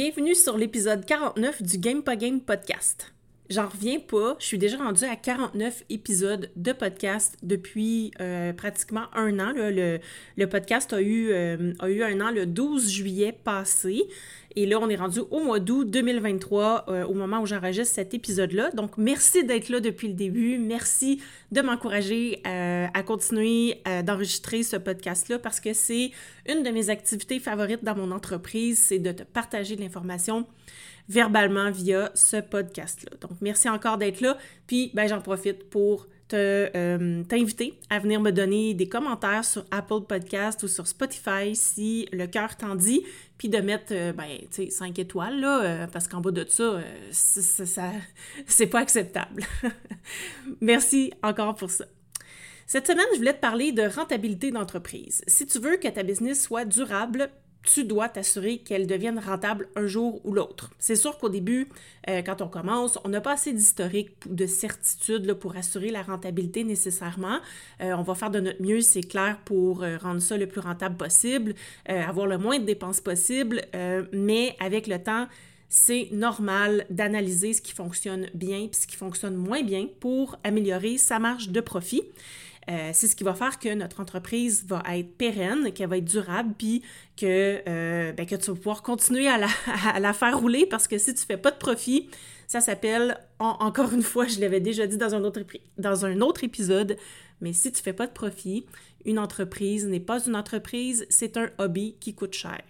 Bienvenue sur l'épisode 49 du Game podcast. J'en reviens pas, je suis déjà rendue à 49 épisodes de podcast depuis euh, pratiquement un an. Le, podcast euh, a eu un an le 12 juillet passé. Et là, on est rendu au mois d'août 2023, euh, au moment où j'enregistre cet épisode-là. Donc, merci d'être là depuis le début. Merci de m'encourager à continuer d'enregistrer ce podcast-là parce que c'est une de mes activités favorites dans mon entreprise, c'est de te partager de l'information verbalement via ce podcast-là. Donc, merci encore d'être là. Puis, ben, j'en profite pour euh, t'inviter à venir me donner des commentaires sur Apple Podcast ou sur Spotify si le cœur t'en dit, puis de mettre, euh, ben, tu sais, 5 étoiles, là, euh, parce qu'en bas de ça, ça, ça c'est pas acceptable. Merci encore pour ça. Cette semaine, je voulais te parler de rentabilité d'entreprise. Si tu veux que ta business soit durable, tu dois t'assurer qu'elle devienne rentable un jour ou l'autre. C'est sûr qu'au début, euh, quand on commence, on n'a pas assez d'historique, de certitude pour assurer la rentabilité nécessairement. Euh, on va faire de notre mieux, c'est clair, pour euh, rendre ça le plus rentable possible, avoir le moins de dépenses possible, mais avec le temps, c'est normal d'analyser ce qui fonctionne bien et ce qui fonctionne moins bien pour améliorer sa marge de profit. Euh, c'est ce qui va faire que notre entreprise va être pérenne, qu'elle va être durable, puis que, euh, ben, tu vas pouvoir continuer à la, à la, faire rouler parce que si tu fais pas de profit, ça s'appelle, encore une fois, je l'avais déjà dit dans un, autre, dans un autre épisode, mais si tu fais pas de profit, une entreprise n'est pas une entreprise, c'est un hobby qui coûte cher.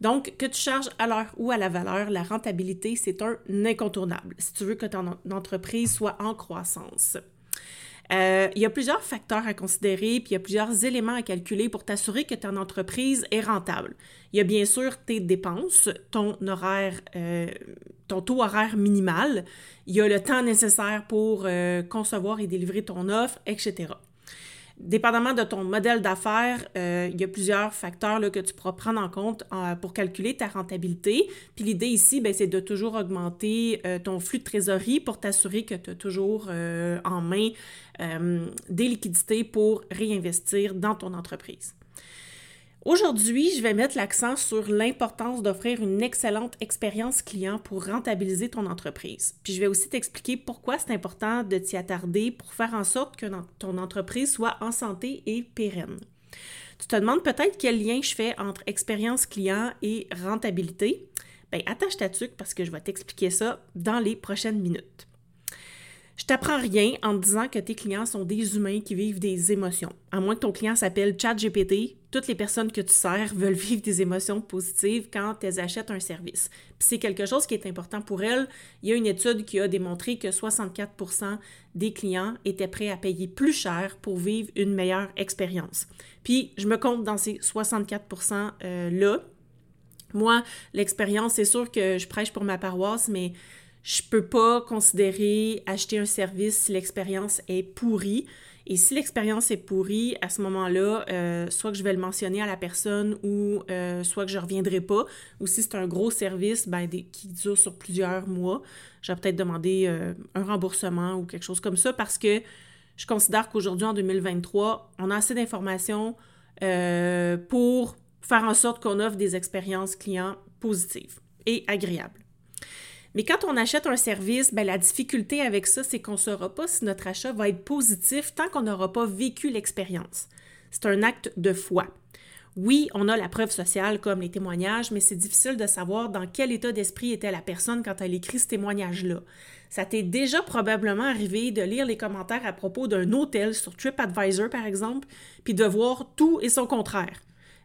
Donc, que tu charges à l'heure ou à la valeur, la rentabilité, c'est un incontournable si tu veux que ton entreprise soit en croissance. Euh, il y a plusieurs facteurs à considérer, puis il y a plusieurs éléments à calculer pour t'assurer que ton entreprise est rentable. Il y a bien sûr tes dépenses, ton horaire, euh, ton taux horaire minimal, il y a le temps nécessaire pour euh, concevoir et délivrer ton offre, etc. Dépendamment de ton modèle d'affaires, euh, il y a plusieurs facteurs que tu pourras prendre en compte euh, pour calculer ta rentabilité. Puis l'idée ici, ben, c'est de toujours augmenter euh, ton flux de trésorerie pour t'assurer que tu as toujours en main des liquidités pour réinvestir dans ton entreprise. Aujourd'hui, je vais mettre l'accent sur l'importance d'offrir une excellente expérience client pour rentabiliser ton entreprise. Puis je vais aussi t'expliquer pourquoi c'est important de t'y attarder pour faire en sorte que ton entreprise soit en santé et pérenne. Tu te demandes peut-être quel lien je fais entre expérience client et rentabilité? Bien, attache ta tuque parce que je vais t'expliquer ça dans les prochaines minutes. Je t'apprends rien en disant que tes clients sont des humains qui vivent des émotions. À moins que ton client s'appelle ChatGPT, toutes les personnes que tu sers veulent vivre des émotions positives quand elles achètent un service. Puis c'est quelque chose qui est important pour elles. Il y a une étude qui a démontré que 64% des clients étaient prêts à payer plus cher pour vivre une meilleure expérience. Puis je me compte dans ces 64% euh, là. Moi, l'expérience, c'est sûr que je prêche pour ma paroisse, mais je peux pas considérer acheter un service si l'expérience est pourrie. Et si l'expérience est pourrie, à ce moment-là, euh, soit que je vais le mentionner à la personne ou euh, soit que je reviendrai pas. Ou si c'est un gros service ben, qui dure sur plusieurs mois, je vais peut-être demander euh, un remboursement ou quelque chose comme ça parce que je considère qu'aujourd'hui, en 2023, on a assez d'informations pour faire en sorte qu'on offre des expériences clients positives et agréables. Mais quand on achète un service, ben, la difficulté avec ça, c'est qu'on ne saura pas si notre achat va être positif tant qu'on n'aura pas vécu l'expérience. C'est un acte de foi. Oui, on a la preuve sociale comme les témoignages, mais c'est difficile de savoir dans quel état d'esprit était la personne quand elle écrit ce témoignage-là. Ça t'est déjà probablement arrivé de lire les commentaires à propos d'un hôtel sur TripAdvisor, par exemple, puis de voir tout et son contraire.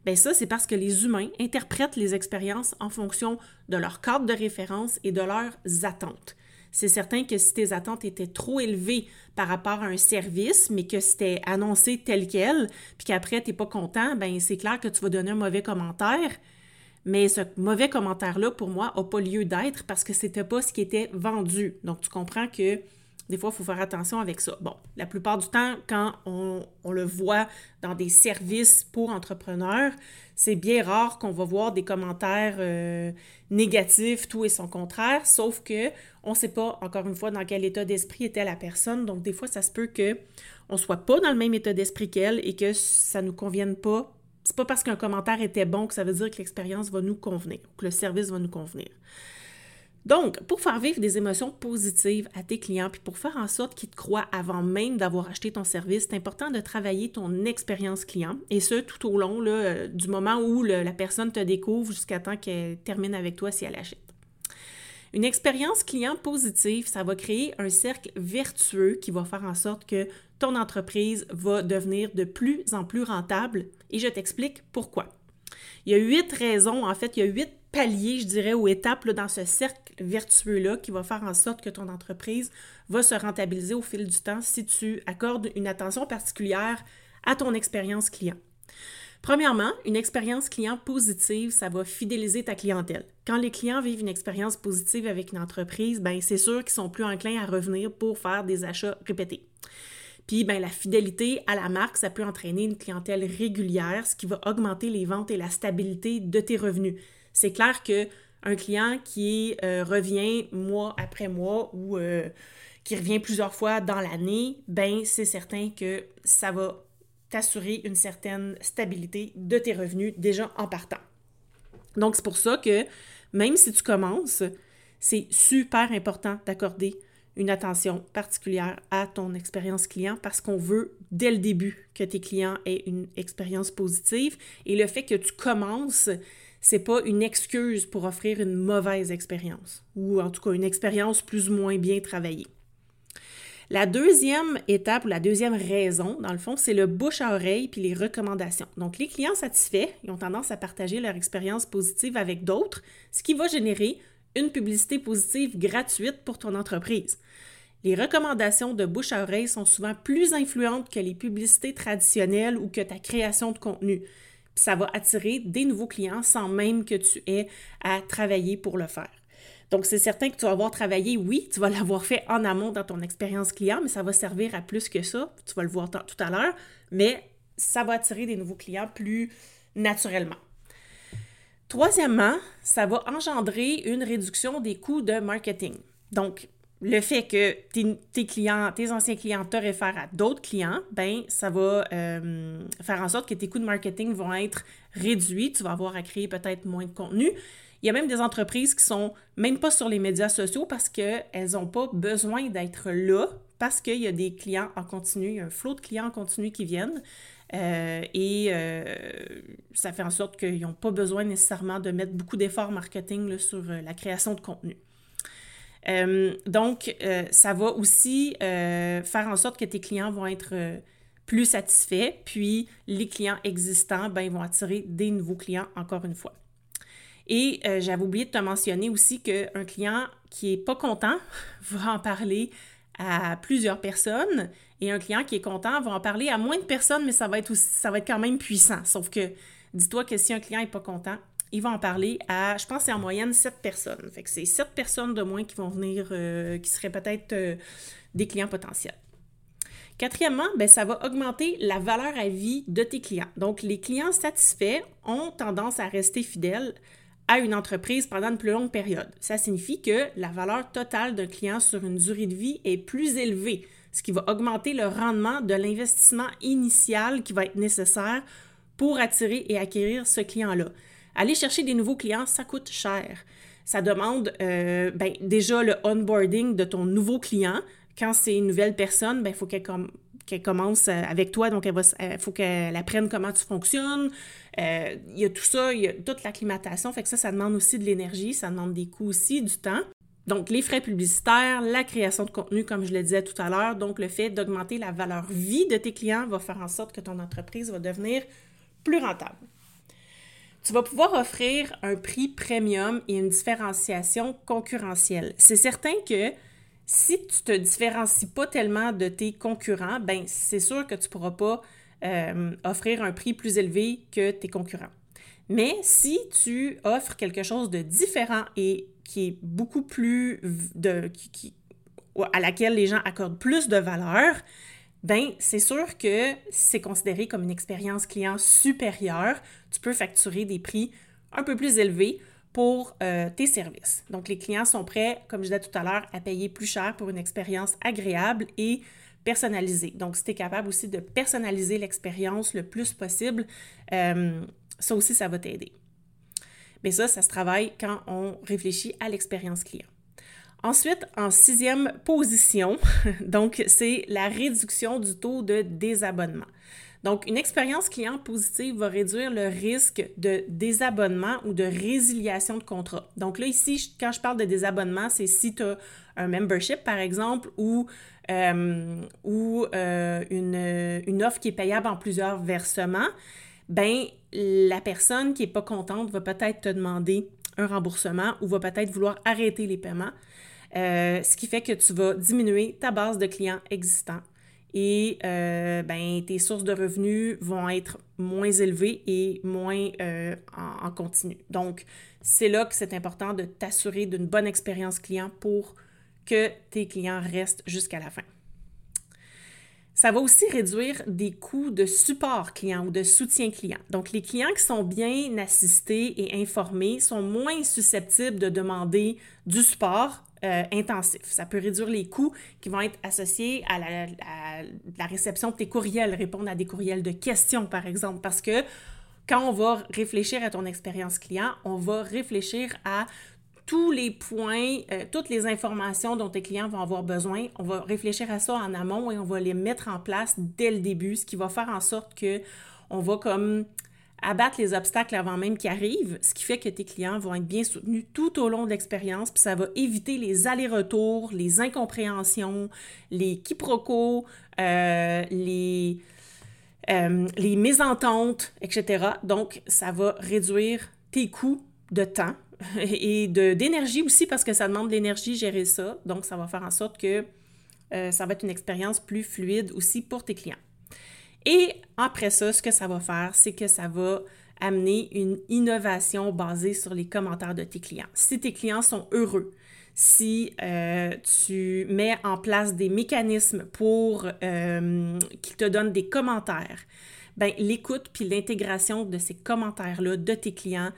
Bien ça, c'est parce que les humains interprètent les expériences en fonction de leur cadre de référence et de leurs attentes. C'est certain que si tes attentes étaient trop élevées par rapport à un service, mais que c'était annoncé tel quel, puis qu'après, tu n'es pas content, ben c'est clair que tu vas donner un mauvais commentaire. Mais ce mauvais commentaire-là, pour moi, n'a pas lieu d'être parce que c'était pas ce qui était vendu. Donc, tu comprends que des fois, il faut faire attention avec ça. Bon, la plupart du temps, quand on, le voit dans des services pour entrepreneurs, c'est bien rare qu'on va voir des commentaires euh, négatifs, tout et son contraire, sauf que on ne sait pas, encore une fois, dans quel état d'esprit était la personne. Donc, des fois, ça se peut qu'on ne soit pas dans le même état d'esprit qu'elle et que ça ne nous convienne pas. C'est pas parce qu'un commentaire était bon que ça veut dire que l'expérience va nous convenir, que le service va nous convenir. Donc, pour faire vivre des émotions positives à tes clients, puis pour faire en sorte qu'ils te croient avant même d'avoir acheté ton service, c'est important de travailler ton expérience client, et ce, tout au long là, du moment où la personne te découvre jusqu'à temps qu'elle termine avec toi si elle achète. Une expérience client positive, ça va créer un cercle vertueux qui va faire en sorte que ton entreprise va devenir de plus en plus rentable, et je t'explique pourquoi. Il y a huit raisons, en fait, il y a huit paliers, je dirais, ou étapes dans ce cercle vertueux-là qui va faire en sorte que ton entreprise va se rentabiliser au fil du temps si tu accordes une attention particulière à ton expérience client. Premièrement, une expérience client positive, ça va fidéliser ta clientèle. Quand les clients vivent une expérience positive avec une entreprise, ben c'est sûr qu'ils sont plus enclins à revenir pour faire des achats répétés. Puis ben, la fidélité à la marque, ça peut entraîner une clientèle régulière, ce qui va augmenter les ventes et la stabilité de tes revenus. C'est clair que un client qui euh, revient mois après mois ou euh, qui revient plusieurs fois dans l'année, ben c'est certain que ça va t'assurer une certaine stabilité de tes revenus déjà en partant. Donc c'est pour ça que même si tu commences, c'est super important d'accorder une attention particulière à ton expérience client parce qu'on veut dès le début que tes clients aient une expérience positive et le fait que tu commences c'est pas une excuse pour offrir une mauvaise expérience ou en tout cas une expérience plus ou moins bien travaillée. La deuxième étape ou la deuxième raison, dans le fond, c'est le bouche à oreille puis les recommandations. Donc, les clients satisfaits, ils ont tendance à partager leur expérience positive avec d'autres, ce qui va générer une publicité positive gratuite pour ton entreprise. Les recommandations de bouche à oreille sont souvent plus influentes que les publicités traditionnelles ou que ta création de contenu ça va attirer des nouveaux clients sans même que tu aies à travailler pour le faire. Donc, c'est certain que tu vas avoir travaillé, oui, tu vas l'avoir fait en amont dans ton expérience client, mais ça va servir à plus que ça. Tu vas le voir tout à l'heure, mais ça va attirer des nouveaux clients plus naturellement. Troisièmement, ça va engendrer une réduction des coûts de marketing. Donc, le fait que tes, clients, tes anciens clients te réfèrent à d'autres clients, ben ça va euh, faire en sorte que tes coûts de marketing vont être réduits. Tu vas avoir à créer peut-être moins de contenu. Il y a même des entreprises qui sont même pas sur les médias sociaux parce qu'elles n'ont pas besoin d'être là parce qu'il y a des clients en continu, il y a un flot de clients en continu qui viennent. Euh, et euh, ça fait en sorte qu'ils n'ont pas besoin nécessairement de mettre beaucoup d'efforts marketing sur la création de contenu. Euh, donc, euh, ça va aussi euh, faire en sorte que tes clients vont être plus satisfaits, puis les clients existants ben, vont attirer des nouveaux clients encore une fois. Et j'avais oublié de te mentionner aussi qu'un client qui n'est pas content va en parler à plusieurs personnes et un client qui est content va en parler à moins de personnes, mais ça va être, aussi, ça va être quand même puissant. Sauf que dis-toi que si un client n'est pas content, il va en parler à, je pense, c'est en moyenne 7 personnes. C'est 7 personnes de moins qui vont venir, euh, qui seraient peut-être euh, des clients potentiels. Quatrièmement, ben, ça va augmenter la valeur à vie de tes clients. Donc, les clients satisfaits ont tendance à rester fidèles à une entreprise pendant une plus longue période. Ça signifie que la valeur totale d'un client sur une durée de vie est plus élevée, ce qui va augmenter le rendement de l'investissement initial qui va être nécessaire pour attirer et acquérir ce client-là. Aller chercher des nouveaux clients, ça coûte cher. Ça demande euh, ben, déjà le onboarding de ton nouveau client. Quand c'est une nouvelle personne, il ben, faut qu'elle commence euh, avec toi, donc il euh, faut qu'elle apprenne comment tu fonctionnes. il y a tout ça, il y a toute l'acclimatation, fait ça, ça demande aussi de l'énergie, ça demande des coûts aussi, du temps. Donc, les frais publicitaires, la création de contenu, comme je le disais tout à l'heure, donc le fait d'augmenter la valeur vie de tes clients va faire en sorte que ton entreprise va devenir plus rentable tu vas pouvoir offrir un prix premium et une différenciation concurrentielle. C'est certain que Si tu te différencies pas tellement de tes concurrents, ben c'est sûr que tu pourras pas euh, offrir un prix plus élevé que tes concurrents. Mais si tu offres quelque chose de différent et qui est beaucoup plus de qui, à laquelle les gens accordent plus de valeur, ben c'est sûr que c'est considéré comme une expérience client supérieure. Tu peux facturer des prix un peu plus élevés pour euh, tes services. Donc les clients sont prêts, comme je disais tout à l'heure, à payer plus cher pour une expérience agréable et personnalisé. Donc, si tu es capable aussi de personnaliser l'expérience le plus possible, euh, ça aussi, ça va t'aider. Mais ça, ça se travaille quand on réfléchit à l'expérience client. Ensuite, en sixième position, donc c'est la réduction du taux de désabonnement. Donc, une expérience client positive va réduire le risque de désabonnement ou de résiliation de contrat. Donc là, ici, quand je parle de désabonnement, c'est si tu as un membership, par exemple, ou, euh, ou euh, une, offre qui est payable en plusieurs versements, ben la personne qui n'est pas contente va peut-être te demander un remboursement ou va peut-être vouloir arrêter les paiements, euh, ce qui fait que tu vas diminuer ta base de clients existants et ben, tes sources de revenus vont être moins élevées et moins en, en, continu. Donc, c'est là que c'est important de t'assurer d'une bonne expérience client pour que tes clients restent jusqu'à la fin. Ça va aussi réduire des coûts de support client ou de soutien client. Donc, les clients qui sont bien assistés et informés sont moins susceptibles de demander du support euh, intensif. Ça peut réduire les coûts qui vont être associés à la, réception de tes courriels, répondre à des courriels de questions, par exemple, parce que quand on va réfléchir à ton expérience client, on va réfléchir à tous les points, euh, toutes les informations dont tes clients vont avoir besoin. On va réfléchir à ça en amont et on va les mettre en place dès le début, ce qui va faire en sorte que on va comme abattre les obstacles avant même qu'ils arrivent, ce qui fait que tes clients vont être bien soutenus tout au long de l'expérience, puis ça va éviter les allers-retours, les incompréhensions, les quiproquos, euh, les, euh, les mésententes, etc. Donc, ça va réduire tes coûts de temps et d'énergie aussi parce que ça demande de l'énergie gérer ça. Donc, ça va faire en sorte que euh, ça va être une expérience plus fluide aussi pour tes clients. Et après ça, ce que ça va faire, c'est que ça va amener une innovation basée sur les commentaires de tes clients. Si tes clients sont heureux, si euh, tu mets en place des mécanismes pour euh, qu'ils te donnent des commentaires, ben l'écoute puis l'intégration de ces commentaires-là de tes clients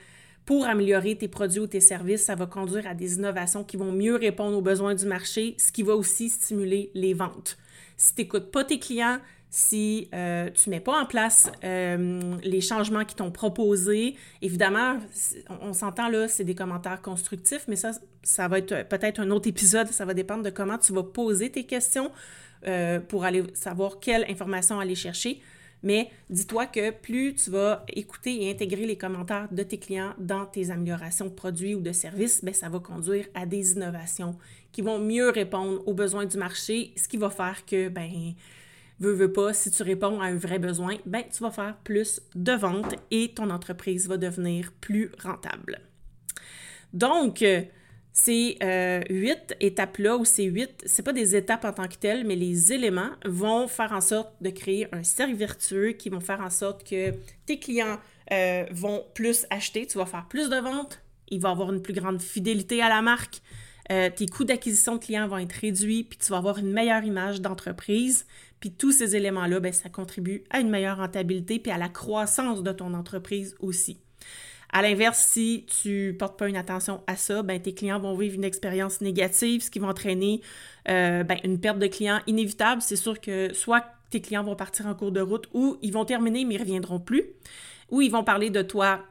pour améliorer tes produits ou tes services, ça va conduire à des innovations qui vont mieux répondre aux besoins du marché, ce qui va aussi stimuler les ventes. Si tu n'écoutes pas tes clients, si euh, tu ne mets pas en place euh, les changements qui t'ont proposés, évidemment, on, s'entend là, c'est des commentaires constructifs, mais ça, ça va être peut-être un autre épisode, ça va dépendre de comment tu vas poser tes questions euh, pour aller savoir quelle information aller chercher. Mais dis-toi que plus tu vas écouter et intégrer les commentaires de tes clients dans tes améliorations de produits ou de services, bien, ça va conduire à des innovations qui vont mieux répondre aux besoins du marché, ce qui va faire que, ben, veux, veux pas, si tu réponds à un vrai besoin, ben, tu vas faire plus de ventes et ton entreprise va devenir plus rentable. Donc, ces euh, huit étapes-là, ou ces huit, c'est pas des étapes en tant que telles, mais les éléments vont faire en sorte de créer un cercle vertueux qui vont faire en sorte que tes clients euh, vont plus acheter, tu vas faire plus de ventes, il va avoir une plus grande fidélité à la marque, euh, tes coûts d'acquisition de clients vont être réduits, puis tu vas avoir une meilleure image d'entreprise. Puis tous ces éléments-là, ben, ça contribue à une meilleure rentabilité puis à la croissance de ton entreprise aussi. À l'inverse, si tu portes pas une attention à ça, ben, tes clients vont vivre une expérience négative, ce qui va entraîner euh, ben, une perte de clients inévitable. C'est sûr que soit tes clients vont partir en cours de route ou ils vont terminer mais ils reviendront plus, ou ils vont parler de toi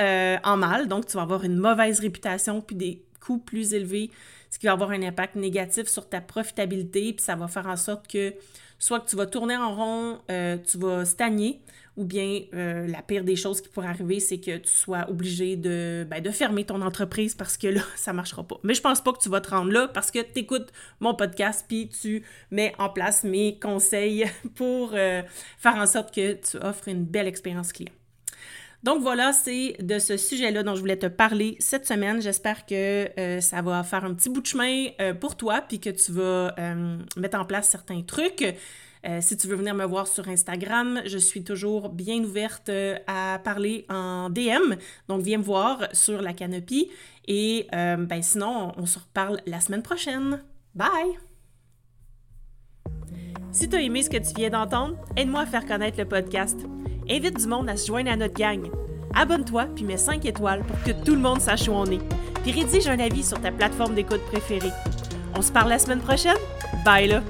euh, en mal, donc tu vas avoir une mauvaise réputation puis des plus élevés, ce qui va avoir un impact négatif sur ta profitabilité, puis ça va faire en sorte que soit que tu vas tourner en rond, euh, tu vas stagner, ou bien euh, la pire des choses qui pourrait arriver, c'est que tu sois obligé de, ben, fermer ton entreprise parce que là, ça ne marchera pas. Mais je pense pas que tu vas te rendre là parce que tu écoutes mon podcast puis tu mets en place mes conseils pour euh, faire en sorte que tu offres une belle expérience client. Donc voilà, c'est de ce sujet-là dont je voulais te parler cette semaine. J'espère que euh, ça va faire un petit bout de chemin euh, pour toi, puis que tu vas euh, mettre en place certains trucs. si tu veux venir me voir sur Instagram, je suis toujours bien ouverte à parler en DM. Donc viens me voir sur la canopie. Et ben sinon, on se reparle la semaine prochaine. Bye! Si tu as aimé ce que tu viens d'entendre, aide-moi à faire connaître le podcast. Invite du monde à se joindre à notre gang. Abonne-toi puis mets 5 étoiles pour que tout le monde sache où on est. Puis rédige un avis sur ta plateforme d'écoute préférée. On se parle la semaine prochaine? Bye là!